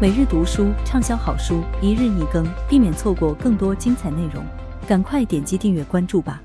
每日读书畅销好书，一日一更，避免错过更多精彩内容。赶快点击订阅关注吧！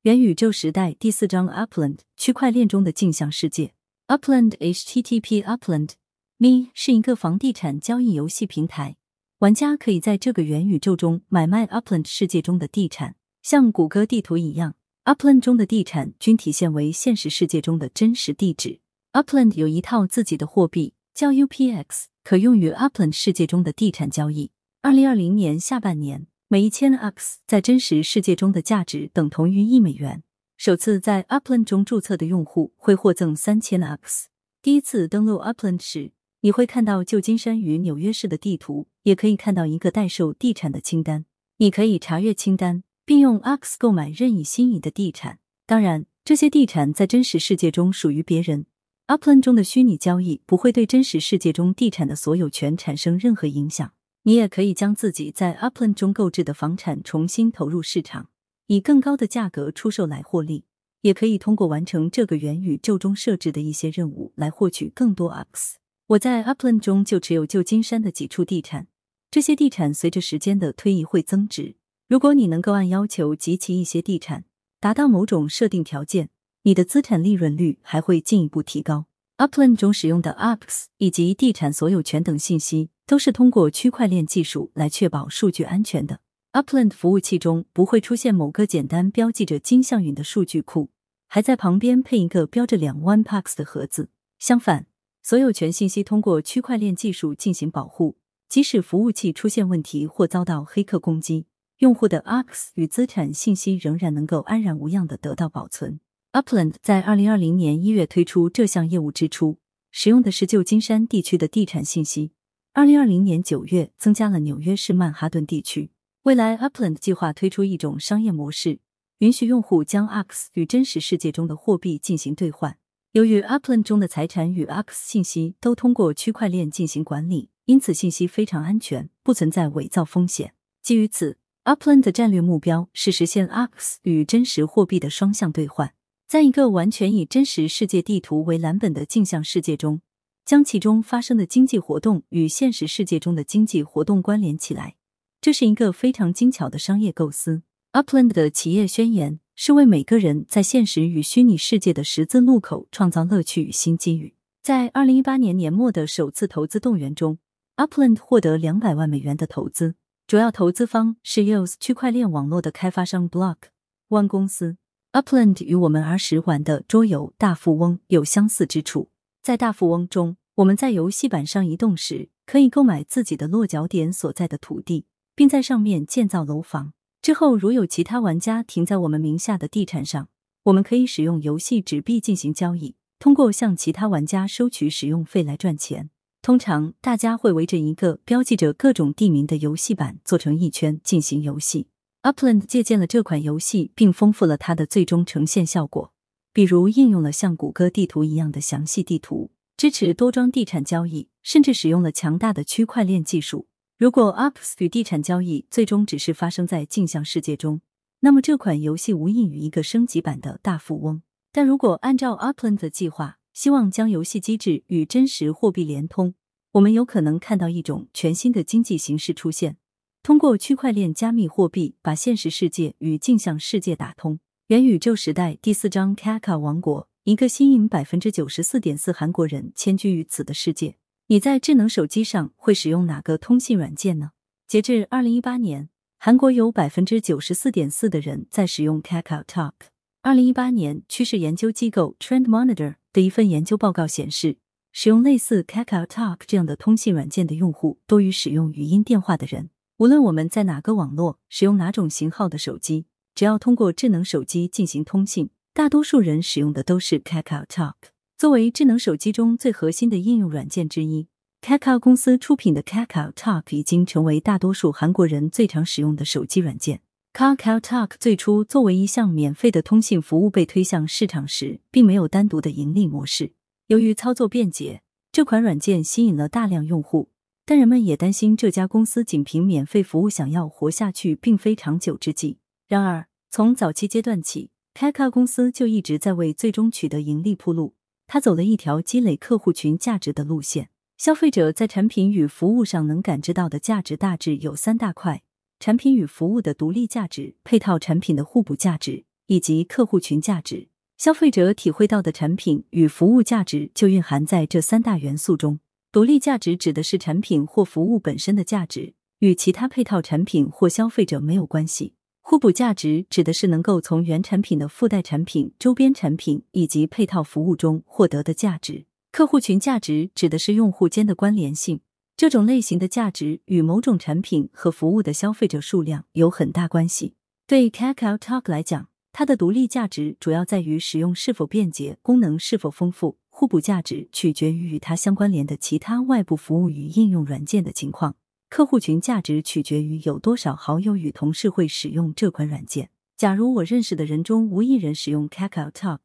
元宇宙时代第四章 Upland 区块链中的镜像世界。Upland HTTP Upland Me 是一个房地产交易游戏平台，玩家可以在这个元宇宙中买卖 Upland 世界中的地产，像谷歌地图一样，Upland 中的地产均体现为现实世界中的真实地址。Upland 有一套自己的货币。叫 UPX，可用于 Upland 世界中的地产交易。二零二零年下半年，每一千 X 在真实世界中的价值等同于一美元。首次在 Upland 中注册的用户会获赠三千 X。第一次登录 Upland 时，你会看到旧金山与纽约市的地图，也可以看到一个待售地产的清单。你可以查阅清单，并用 X 购买任意心仪的地产。当然，这些地产在真实世界中属于别人。Upland 中的虚拟交易不会对真实世界中地产的所有权产生任何影响。你也可以将自己在 Upland 中购置的房产重新投入市场，以更高的价格出售来获利。也可以通过完成这个元宇宙中设置的一些任务来获取更多 UX。我在 Upland 中就持有旧金山的几处地产，这些地产随着时间的推移会增值。如果你能够按要求集齐一些地产，达到某种设定条件。你的资产利润率还会进一步提高。Upland 中使用的 UPS 以及地产所有权等信息，都是通过区块链技术来确保数据安全的。Upland 服务器中不会出现某个简单标记着金像云的数据库，还在旁边配一个标着两万 Pax 的盒子。相反，所有权信息通过区块链技术进行保护，即使服务器出现问题或遭到黑客攻击，用户的 UPX 与资产信息仍然能够安然无恙的得到保存。Upland 在二零二零年一月推出这项业务之初，使用的是旧金山地区的地产信息。二零二零年九月，增加了纽约市曼哈顿地区。未来，Upland 计划推出一种商业模式，允许用户将 X 与真实世界中的货币进行兑换。由于 Upland 中的财产与 X 信息都通过区块链进行管理，因此信息非常安全，不存在伪造风险。基于此，Upland 的战略目标是实现 X 与真实货币的双向兑换。在一个完全以真实世界地图为蓝本的镜像世界中，将其中发生的经济活动与现实世界中的经济活动关联起来，这是一个非常精巧的商业构思。Upland 的企业宣言是为每个人在现实与虚拟世界的十字路口创造乐趣与新机遇。在二零一八年年末的首次投资动员中，Upland 获得两百万美元的投资，主要投资方是 EOS 区块链网络的开发商 Block One 公司。Upland 与我们儿时玩的桌游《大富翁》有相似之处。在《大富翁》中，我们在游戏板上移动时，可以购买自己的落脚点所在的土地，并在上面建造楼房。之后，如有其他玩家停在我们名下的地产上，我们可以使用游戏纸币进行交易，通过向其他玩家收取使用费来赚钱。通常，大家会围着一个标记着各种地名的游戏板做成一圈进行游戏。Upland 借鉴了这款游戏，并丰富了它的最终呈现效果。比如，应用了像谷歌地图一样的详细地图，支持多桩地产交易，甚至使用了强大的区块链技术。如果 UPS 与地产交易最终只是发生在镜像世界中，那么这款游戏无异于一个升级版的大富翁。但如果按照 Upland 的计划，希望将游戏机制与真实货币连通，我们有可能看到一种全新的经济形式出现。通过区块链加密货币，把现实世界与镜像世界打通。元宇宙时代第四章 Kaka 王国，一个吸引百分之九十四点四韩国人迁居于此的世界。你在智能手机上会使用哪个通信软件呢？截至二零一八年，韩国有百分之九十四点四的人在使用 Kaka Talk。二零一八年，趋势研究机构 Trend Monitor 的一份研究报告显示，使用类似 Kaka Talk 这样的通信软件的用户多于使用语音电话的人。无论我们在哪个网络使用哪种型号的手机，只要通过智能手机进行通信，大多数人使用的都是 Kakao Talk。作为智能手机中最核心的应用软件之一，Kakao 公司出品的 Kakao Talk 已经成为大多数韩国人最常使用的手机软件。Kakao Talk 最初作为一项免费的通信服务被推向市场时，并没有单独的盈利模式。由于操作便捷，这款软件吸引了大量用户。但人们也担心这家公司仅凭免费服务想要活下去，并非长久之计。然而，从早期阶段起 k a k a 公司就一直在为最终取得盈利铺路。他走了一条积累客户群价值的路线。消费者在产品与服务上能感知到的价值大致有三大块：产品与服务的独立价值、配套产品的互补价值以及客户群价值。消费者体会到的产品与服务价值就蕴含在这三大元素中。独立价值指的是产品或服务本身的价值，与其他配套产品或消费者没有关系。互补价值指的是能够从原产品的附带产品、周边产品以及配套服务中获得的价值。客户群价值指的是用户间的关联性，这种类型的价值与某种产品和服务的消费者数量有很大关系。对 Kakao Talk 来讲，它的独立价值主要在于使用是否便捷，功能是否丰富；互补价值取决于与它相关联的其他外部服务与应用软件的情况。客户群价值取决于有多少好友与同事会使用这款软件。假如我认识的人中无一人使用 Kakao Talk，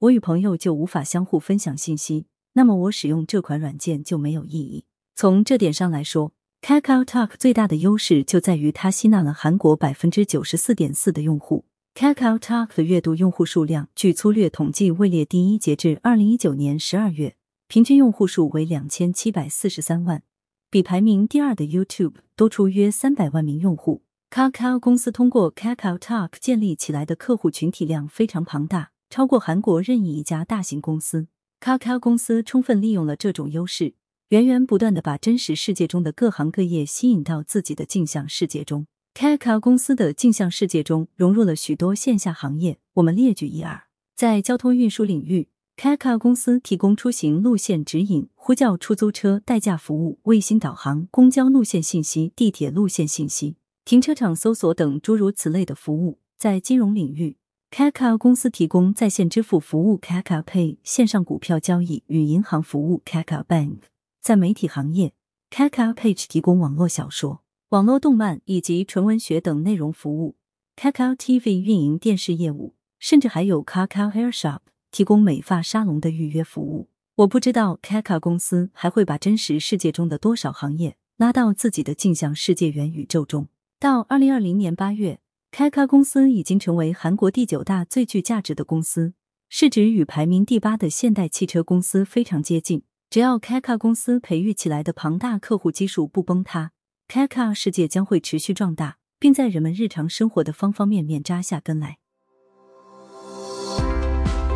我与朋友就无法相互分享信息，那么我使用这款软件就没有意义。从这点上来说，Kakao Talk 最大的优势就在于它吸纳了韩国百分之九十四点四的用户。Kakao Talk 的月度用户数量，据粗略统计位列第一，截至二零一九年十二月，平均用户数为两千七百四十三万。比排名第二的 YouTube 多出约三百万名用户。Kakao 公司通过 Kakao Talk 建立起来的客户群体量非常庞大，超过韩国任意一家大型公司。Kakao 公司充分利用了这种优势，源源不断的把真实世界中的各行各业吸引到自己的镜像世界中。Kaka 公司的镜像世界中融入了许多线下行业，我们列举一二。在交通运输领域。，Kaka 公司提供出行路线指引、呼叫出租车代驾服务、卫星导航、公交路线信息、地铁路线信息、停车场搜索等诸如此类的服务。在金融领域，Kaka 公司提供在线支付服务 Kaka Pay、线上股票交易与银行服务 Kaka Bank。在媒体行业，Kaka Page 提供网络小说、网络动漫以及纯文学等内容服务。Kakao TV 运营电视业务，甚至还有 Kakao Hair Shop。提供美发沙龙的预约服务。我不知道 Kakao 公司还会把真实世界中的多少行业拉到自己的镜像世界元宇宙中。到二零二零年八月，Kakao 公司已经成为韩国第九大最具价值的公司，市值与排名第八的现代汽车公司非常接近。只要 Kakao 公司培育起来的庞大客户基数不崩塌，Kakao 世界将会持续壮大，并在人们日常生活的方方面面扎下根来。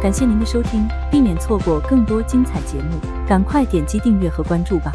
感谢您的收听，避免错过更多精彩节目，赶快点击订阅和关注吧。